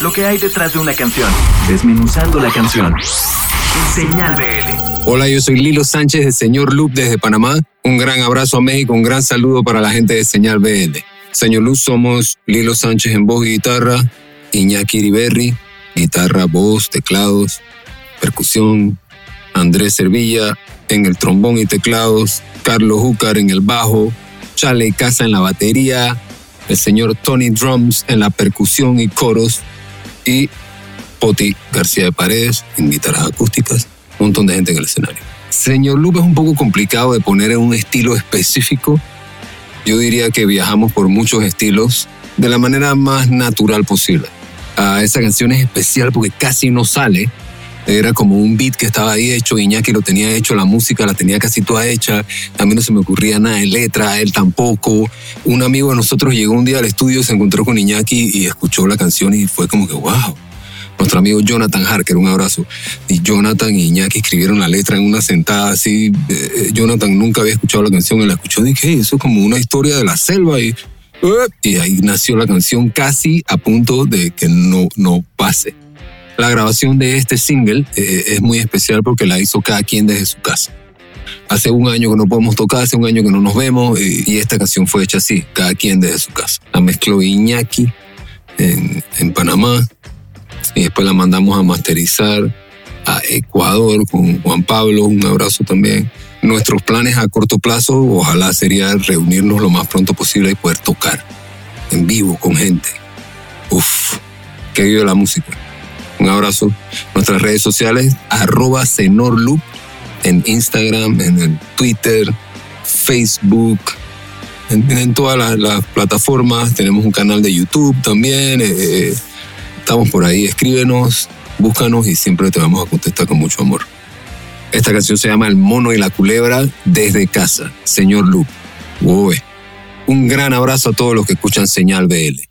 lo que hay detrás de una canción, desmenuzando la canción. Señal BL. Hola, yo soy Lilo Sánchez de Señor Loop desde Panamá. Un gran abrazo a México, un gran saludo para la gente de Señal BL. Señor Loop somos Lilo Sánchez en voz y guitarra, Iñaki Iriberri, guitarra, voz, teclados, percusión, Andrés Servilla en el trombón y teclados, Carlos Júcar en el bajo, Chale Casa en la batería, el señor Tony Drums en la percusión y coros y Poti García de Paredes en guitarras acústicas, un montón de gente en el escenario. Señor Loop es un poco complicado de poner en un estilo específico. Yo diría que viajamos por muchos estilos de la manera más natural posible. Ah, esa canción es especial porque casi no sale, era como un beat que estaba ahí hecho, Iñaki lo tenía hecho, la música la tenía casi toda hecha, a mí no se me ocurría nada de letra, él tampoco. Un amigo de nosotros llegó un día al estudio, se encontró con Iñaki y escuchó la canción y fue como que, wow. Nuestro amigo Jonathan Harker, un abrazo. Y Jonathan y Iñaki escribieron la letra en una sentada así. Eh, Jonathan nunca había escuchado la canción y la escuchó. Dije, hey, eso es como una historia de la selva. Y, y ahí nació la canción casi a punto de que no, no pase. La grabación de este single eh, es muy especial porque la hizo cada quien desde su casa. Hace un año que no podemos tocar, hace un año que no nos vemos y, esta canción fue hecha así, cada quien desde su casa. La mezcló Iñaki en, en Panamá y después la mandamos a masterizar a Ecuador con Juan Pablo, un abrazo también. Nuestros planes a corto plazo, ojalá sería reunirnos lo más pronto posible y poder tocar en vivo con gente. Uf, que vive la música. Un abrazo. Nuestras redes sociales, arroba en Instagram, en el Twitter, Facebook, en, todas las, plataformas. Tenemos un canal de YouTube también. Eh, eh, estamos por ahí. Escríbenos, búscanos y siempre te vamos a contestar con mucho amor. Esta canción se llama El mono y la culebra desde casa. Señor Loop. Un gran abrazo a todos los que escuchan Señal BL.